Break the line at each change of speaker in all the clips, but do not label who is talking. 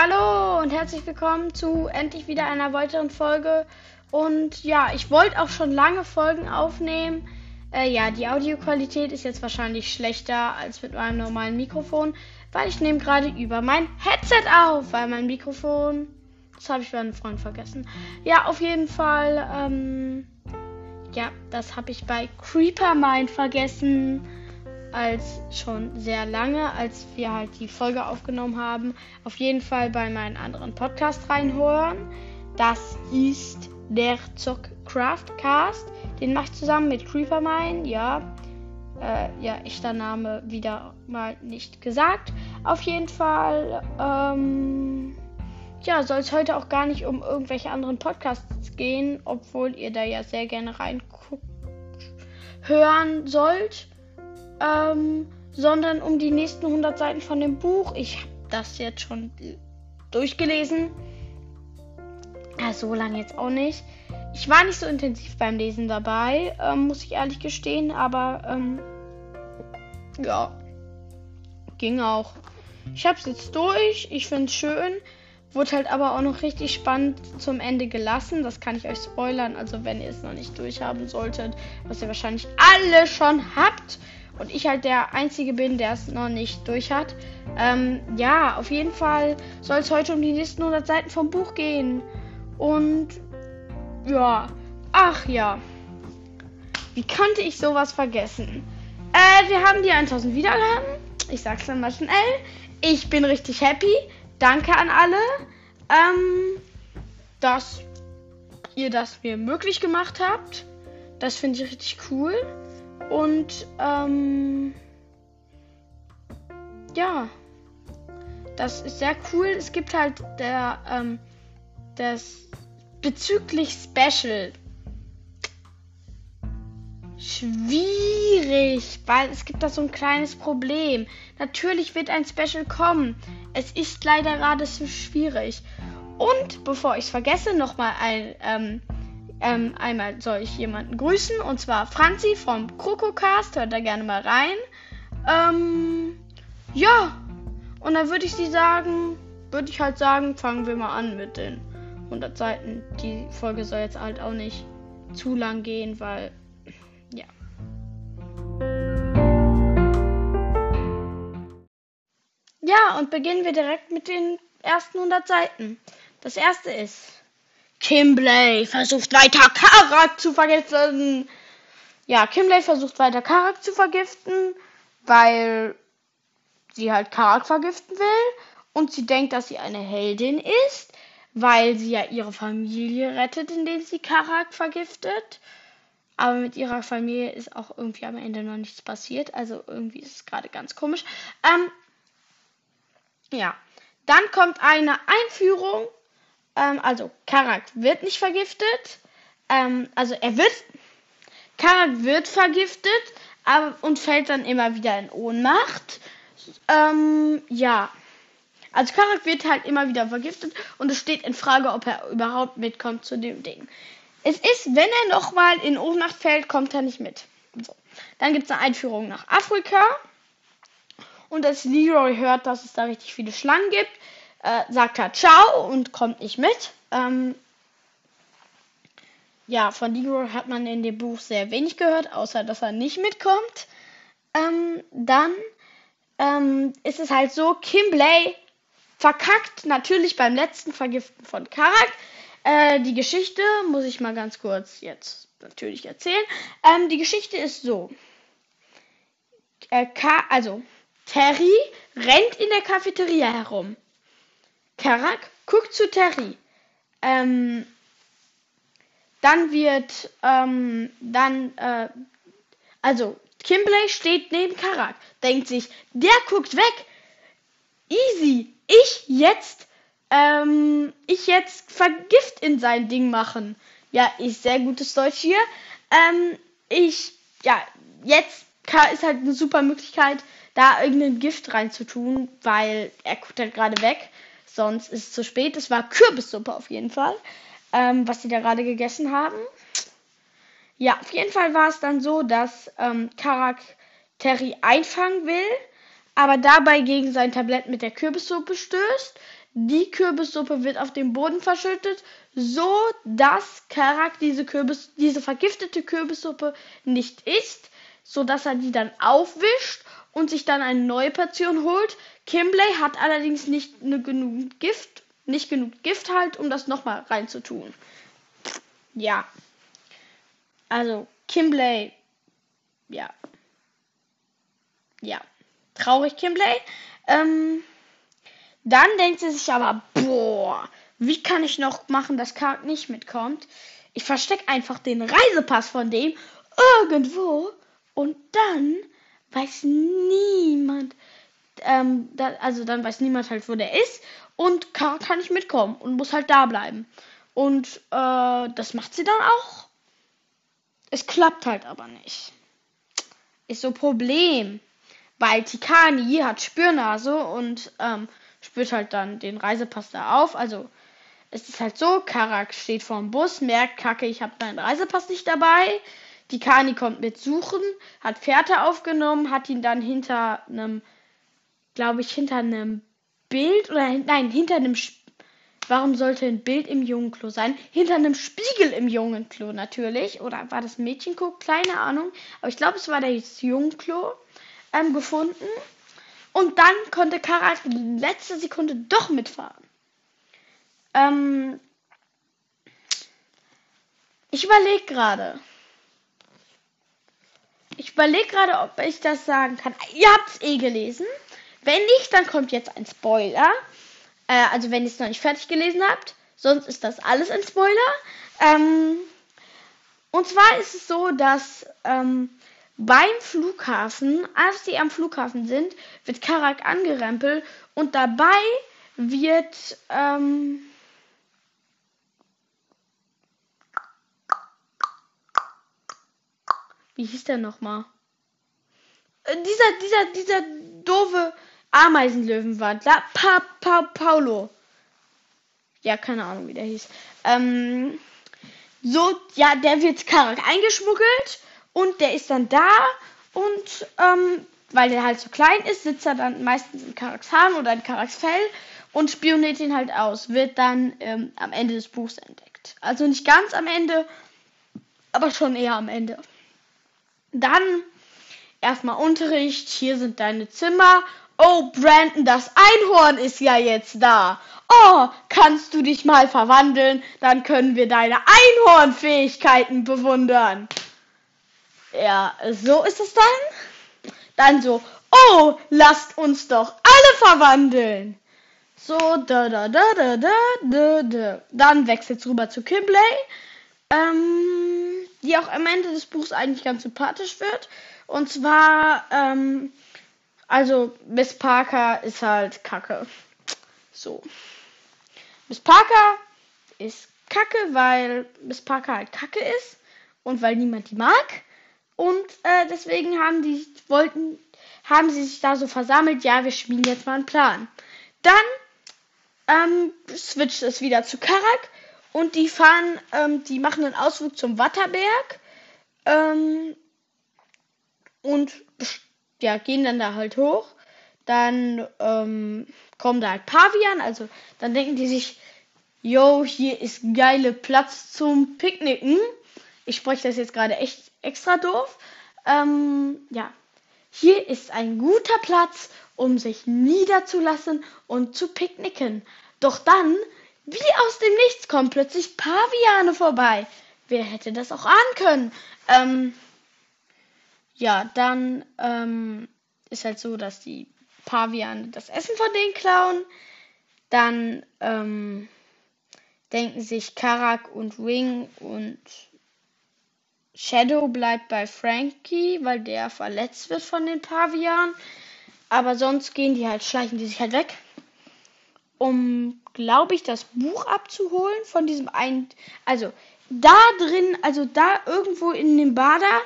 Hallo und herzlich willkommen zu endlich wieder einer weiteren Folge. Und ja, ich wollte auch schon lange Folgen aufnehmen. Äh, ja, die Audioqualität ist jetzt wahrscheinlich schlechter als mit meinem normalen Mikrofon, weil ich nehme gerade über mein Headset auf, weil mein Mikrofon, das habe ich bei einem Freund vergessen. Ja, auf jeden Fall, ähm, ja, das habe ich bei Creepermind vergessen als schon sehr lange, als wir halt die Folge aufgenommen haben. Auf jeden Fall bei meinen anderen Podcast reinhören. Das ist der Zockcraftcast. Den mache ich zusammen mit Creepermine. Ja, äh, ja, echter Name wieder mal nicht gesagt. Auf jeden Fall, ähm, ja, soll es heute auch gar nicht um irgendwelche anderen Podcasts gehen, obwohl ihr da ja sehr gerne reinguckt hören sollt ähm, sondern um die nächsten 100 Seiten von dem Buch. Ich habe das jetzt schon durchgelesen. Ja, so lange jetzt auch nicht. Ich war nicht so intensiv beim Lesen dabei, ähm, muss ich ehrlich gestehen, aber ähm, ja, ging auch. Ich habe es jetzt durch, ich finde es schön. Wurde halt aber auch noch richtig spannend zum Ende gelassen. Das kann ich euch spoilern. Also wenn ihr es noch nicht durchhaben solltet, was ihr wahrscheinlich alle schon habt, und ich halt der Einzige bin, der es noch nicht durch hat. Ähm, ja, auf jeden Fall soll es heute um die nächsten 100 Seiten vom Buch gehen. Und ja, ach ja. Wie konnte ich sowas vergessen? Äh, wir haben die 1000 Wiedergaben. Ich sag's dann mal schnell. Ich bin richtig happy. Danke an alle, ähm, dass ihr das mir möglich gemacht habt. Das finde ich richtig cool. Und ähm, ja, das ist sehr cool. Es gibt halt der, ähm, das bezüglich Special. Schwierig, weil es gibt da so ein kleines Problem. Natürlich wird ein Special kommen. Es ist leider gerade so schwierig. Und bevor ich es vergesse, nochmal ein ähm, ähm, einmal soll ich jemanden grüßen und zwar Franzi vom Krokocast. Hört da gerne mal rein. Ähm, ja, und dann würde ich sie sagen, würde ich halt sagen, fangen wir mal an mit den 100 Seiten. Die Folge soll jetzt halt auch nicht zu lang gehen, weil, ja. Ja, und beginnen wir direkt mit den ersten 100 Seiten. Das erste ist Kimbley versucht weiter Karak zu vergiften. Ja, Kimbley versucht weiter Karak zu vergiften, weil sie halt Karak vergiften will. Und sie denkt, dass sie eine Heldin ist, weil sie ja ihre Familie rettet, indem sie Karak vergiftet. Aber mit ihrer Familie ist auch irgendwie am Ende noch nichts passiert. Also irgendwie ist es gerade ganz komisch. Ähm, ja. Dann kommt eine Einführung ähm, also Karak wird nicht vergiftet. Ähm, also er wird. Karak wird vergiftet aber, und fällt dann immer wieder in Ohnmacht. Ähm, ja. Also Karak wird halt immer wieder vergiftet und es steht in Frage, ob er überhaupt mitkommt zu dem Ding. Es ist, wenn er nochmal in Ohnmacht fällt, kommt er nicht mit. So. Dann gibt es eine Einführung nach Afrika. Und als Leroy hört, dass es da richtig viele Schlangen gibt, äh, sagt er Ciao und kommt nicht mit. Ähm, ja, von Leroy hat man in dem Buch sehr wenig gehört, außer dass er nicht mitkommt. Ähm, dann ähm, ist es halt so, Kimbley verkackt natürlich beim letzten Vergiften von Karak. Äh, die Geschichte muss ich mal ganz kurz jetzt natürlich erzählen. Ähm, die Geschichte ist so. Äh, also, Terry rennt in der Cafeteria herum. Karak guckt zu Terry. Ähm, dann wird, ähm, dann, äh, also Kimbley steht neben Karak, denkt sich, der guckt weg. Easy. Ich jetzt, ähm, ich jetzt Vergift in sein Ding machen. Ja, ist sehr gutes Deutsch hier. Ähm, ich, ja, jetzt ist halt eine super Möglichkeit, da irgendein Gift reinzutun, weil er guckt halt gerade weg. Sonst ist es zu spät. Es war Kürbissuppe auf jeden Fall, ähm, was sie da gerade gegessen haben. Ja, auf jeden Fall war es dann so, dass ähm, Karak Terry einfangen will, aber dabei gegen sein Tablett mit der Kürbissuppe stößt. die Kürbissuppe wird auf dem Boden verschüttet, so dass Karak diese Kürbis, diese vergiftete Kürbissuppe nicht isst, so dass er die dann aufwischt und sich dann eine neue Portion holt. Kimbley hat allerdings nicht ne, genug Gift, nicht genug Gift halt, um das nochmal reinzutun. Ja. Also, Kimbley, ja. Ja. Traurig, Kimbley. Ähm, dann denkt sie sich aber, boah, wie kann ich noch machen, dass Kark nicht mitkommt? Ich verstecke einfach den Reisepass von dem irgendwo und dann weiß niemand, ähm, da, also dann weiß niemand halt, wo der ist und Kark kann nicht mitkommen und muss halt da bleiben. Und äh, das macht sie dann auch. Es klappt halt aber nicht. Ist so Problem. Weil Tikani hat Spürnase und ähm, spürt halt dann den Reisepass da auf. Also es ist halt so, Karak steht vorm Bus, merkt, kacke, ich habe meinen Reisepass nicht dabei. Tikani kommt mit suchen, hat Fährte aufgenommen, hat ihn dann hinter einem, glaube ich, hinter einem Bild oder nein, hinter einem Warum sollte ein Bild im Jungenklo sein? Hinter einem Spiegel im Jungenklo natürlich. Oder war das Mädchenklo? Keine Ahnung. Aber ich glaube, es war das Jungenklo ähm, gefunden. Und dann konnte Karak letzte Sekunde doch mitfahren. Ähm, ich überlege gerade. Ich überlege gerade, ob ich das sagen kann. Ihr habt es eh gelesen. Wenn nicht, dann kommt jetzt ein Spoiler. Äh, also wenn ihr es noch nicht fertig gelesen habt. Sonst ist das alles ein Spoiler. Ähm, und zwar ist es so, dass ähm, beim Flughafen, als sie am Flughafen sind, wird Karak angerempelt und dabei wird ähm, wie hieß der nochmal? Äh, dieser, dieser, dieser doofe Ameisenlöwenwandler. Pa, pa, Paulo. Ja, keine Ahnung, wie der hieß. Ähm, so, ja, der wird Karak eingeschmuggelt und der ist dann da und ähm, weil der halt so klein ist, sitzt er dann meistens in Karaks Haaren oder in Karaks Fell und spioniert ihn halt aus. Wird dann ähm, am Ende des Buchs entdeckt. Also nicht ganz am Ende, aber schon eher am Ende. Dann erstmal Unterricht. Hier sind deine Zimmer Oh, Brandon, das Einhorn ist ja jetzt da. Oh, kannst du dich mal verwandeln? Dann können wir deine Einhornfähigkeiten bewundern. Ja, so ist es dann. Dann so, oh, lasst uns doch alle verwandeln. So, da, da, da, da, da, da, da. Dann wechselt es rüber zu Kimbley, ähm, die auch am Ende des Buchs eigentlich ganz sympathisch wird. Und zwar, ähm, also, Miss Parker ist halt kacke. So. Miss Parker ist kacke, weil Miss Parker halt kacke ist und weil niemand die mag. Und äh, deswegen haben die wollten, haben sie sich da so versammelt, ja, wir spielen jetzt mal einen Plan. Dann ähm, switcht es wieder zu Karak und die fahren, ähm, die machen einen Ausflug zum Watterberg ähm, und ja, gehen dann da halt hoch. Dann ähm, kommen da halt Pavian, also dann denken die sich, yo, hier ist geile Platz zum Picknicken. Ich spreche das jetzt gerade echt extra doof. Ähm, ja, hier ist ein guter Platz, um sich niederzulassen und zu picknicken. Doch dann, wie aus dem Nichts, kommen plötzlich Paviane vorbei. Wer hätte das auch ahnen können? Ähm, ja, dann ähm, ist halt so, dass die Paviane das Essen von denen klauen. Dann ähm, denken sich Karak und Wing und Shadow bleibt bei Frankie, weil der verletzt wird von den Pavianen. Aber sonst gehen die halt, schleichen die sich halt weg, um, glaube ich, das Buch abzuholen von diesem einen. Also da drin, also da irgendwo in dem Bader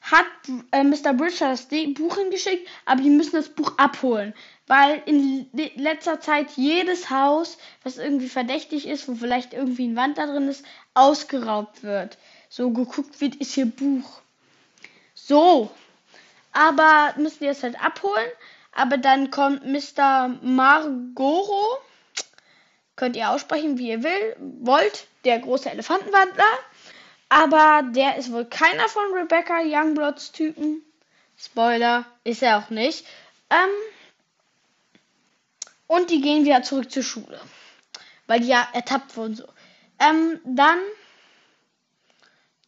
hat äh, Mr. Bridger das Buch hingeschickt, aber die müssen das Buch abholen. Weil in letzter Zeit jedes Haus, was irgendwie verdächtig ist, wo vielleicht irgendwie ein Wand da drin ist, ausgeraubt wird. So geguckt wird, ist hier Buch. So. Aber müssen wir es halt abholen. Aber dann kommt Mr. Margoro. Könnt ihr aussprechen, wie ihr will, wollt, der große Elefantenwandler. Aber der ist wohl keiner von Rebecca Youngbloods Typen. Spoiler, ist er auch nicht. Ähm, und die gehen wieder zurück zur Schule. Weil die ja ertappt wurden so. Ähm, dann,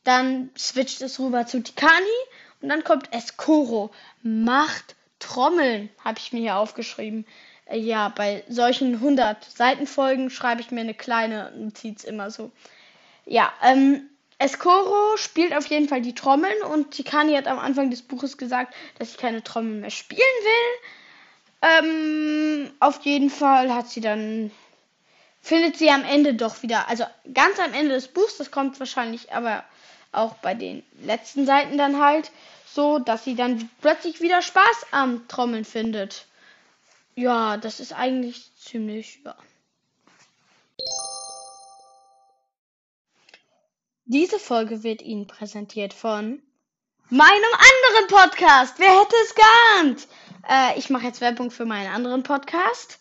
dann switcht es rüber zu Tikani. Und dann kommt Escoro. Macht Trommeln, habe ich mir hier aufgeschrieben. Ja, bei solchen 100 Seitenfolgen schreibe ich mir eine kleine Notiz immer so. Ja, ähm, Escoro spielt auf jeden Fall die Trommeln und Tikani hat am Anfang des Buches gesagt, dass sie keine Trommeln mehr spielen will. Ähm, auf jeden Fall hat sie dann, findet sie am Ende doch wieder, also ganz am Ende des Buchs, das kommt wahrscheinlich aber auch bei den letzten Seiten dann halt, so dass sie dann plötzlich wieder Spaß am Trommeln findet. Ja, das ist eigentlich ziemlich, ja. Diese Folge wird Ihnen präsentiert von meinem anderen Podcast. Wer hätte es geahnt? Äh, ich mache jetzt Werbung für meinen anderen Podcast.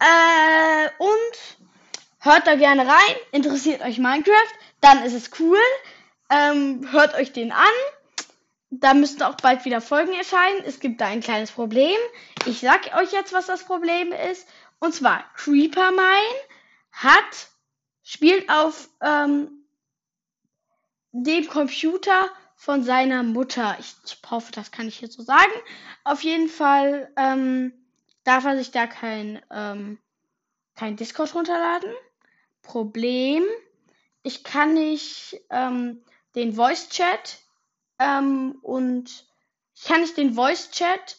Äh, und hört da gerne rein. Interessiert euch Minecraft? Dann ist es cool. Ähm, hört euch den an. Da müssten auch bald wieder Folgen erscheinen. Es gibt da ein kleines Problem. Ich sag euch jetzt, was das Problem ist. Und zwar Creepermine hat spielt auf ähm, dem Computer von seiner Mutter. Ich, ich hoffe, das kann ich hier so sagen. Auf jeden Fall ähm, darf er sich da kein, ähm, kein Discord runterladen. Problem, ich kann nicht ähm, den Voice Chat ähm, und ich kann nicht den Voice Chat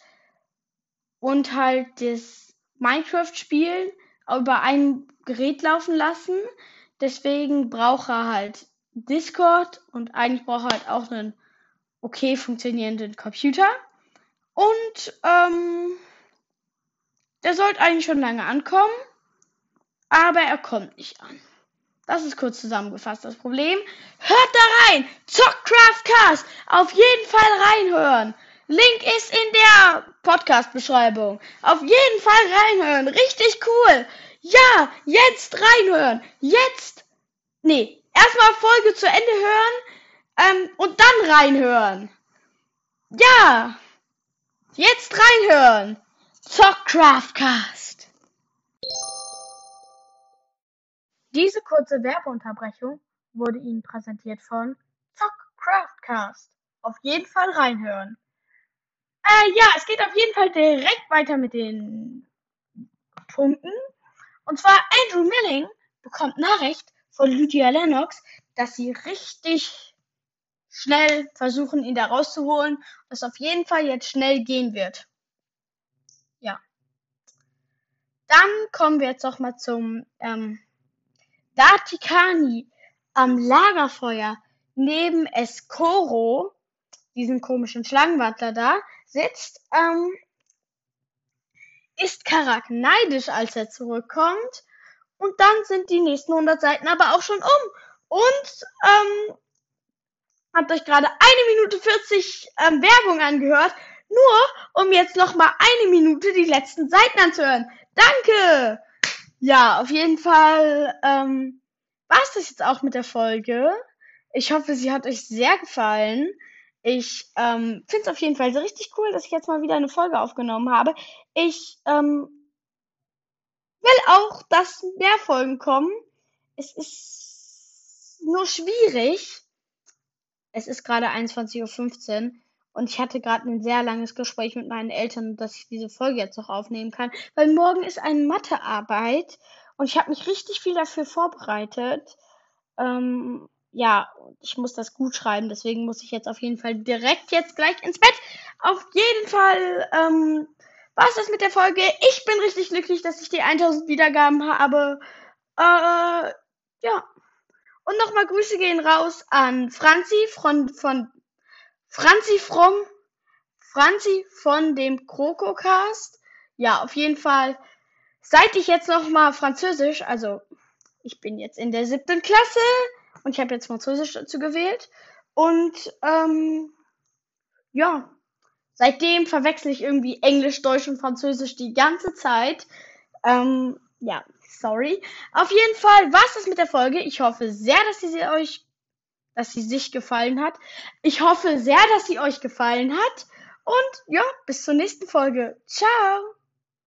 und halt das Minecraft spielen über ein Gerät laufen lassen. Deswegen braucht er halt Discord und eigentlich braucht er halt auch einen okay funktionierenden Computer. Und ähm, der sollte eigentlich schon lange ankommen, aber er kommt nicht an. Das ist kurz zusammengefasst das Problem. Hört da rein! Zockcraftcast! Auf jeden Fall reinhören! Link ist in der Podcast-Beschreibung. Auf jeden Fall reinhören. Richtig cool. Ja, jetzt reinhören. Jetzt. Nee, erstmal Folge zu Ende hören ähm, und dann reinhören. Ja, jetzt reinhören. Zockcraftcast. Diese kurze Werbeunterbrechung wurde Ihnen präsentiert von Zockcraftcast. Auf jeden Fall reinhören. Äh, ja, es geht auf jeden Fall direkt weiter mit den Punkten. Und zwar Andrew Milling bekommt Nachricht, von Lydia Lennox, dass sie richtig schnell versuchen, ihn da rauszuholen, dass auf jeden Fall jetzt schnell gehen wird. Ja. Dann kommen wir jetzt noch mal zum ähm, Datikani am Lagerfeuer neben Escoro, diesen komischen Schlangenwandler da, sitzt, ähm, ist Karak neidisch, als er zurückkommt und dann sind die nächsten 100 Seiten aber auch schon um. Und ähm, habt euch gerade eine Minute 40 ähm, Werbung angehört, nur um jetzt noch mal eine Minute die letzten Seiten anzuhören. Danke! Ja, auf jeden Fall ähm, war es das jetzt auch mit der Folge. Ich hoffe, sie hat euch sehr gefallen. Ich ähm, finde es auf jeden Fall so richtig cool, dass ich jetzt mal wieder eine Folge aufgenommen habe. Ich ähm, will auch, dass mehr Folgen kommen. Es ist nur schwierig. Es ist gerade 21.15 Uhr und ich hatte gerade ein sehr langes Gespräch mit meinen Eltern, dass ich diese Folge jetzt noch aufnehmen kann, weil morgen ist eine Mathearbeit und ich habe mich richtig viel dafür vorbereitet. Ähm, ja, ich muss das gut schreiben, deswegen muss ich jetzt auf jeden Fall direkt jetzt gleich ins Bett. Auf jeden Fall ähm, war es das mit der Folge. Ich bin richtig glücklich, dass ich die 1000 Wiedergaben habe. Äh, ja. Und nochmal Grüße gehen raus an Franzi von, von Franzi from Franzi von dem Krokocast. Ja, auf jeden Fall. Seit ich jetzt nochmal Französisch, also ich bin jetzt in der siebten Klasse und ich habe jetzt Französisch dazu gewählt. Und ähm, ja, Seitdem verwechsel ich irgendwie Englisch, Deutsch und Französisch die ganze Zeit. Ähm, ja. Sorry. Auf jeden Fall war's das mit der Folge. Ich hoffe sehr, dass sie euch, dass sie sich gefallen hat. Ich hoffe sehr, dass sie euch gefallen hat. Und ja, bis zur nächsten Folge. Ciao.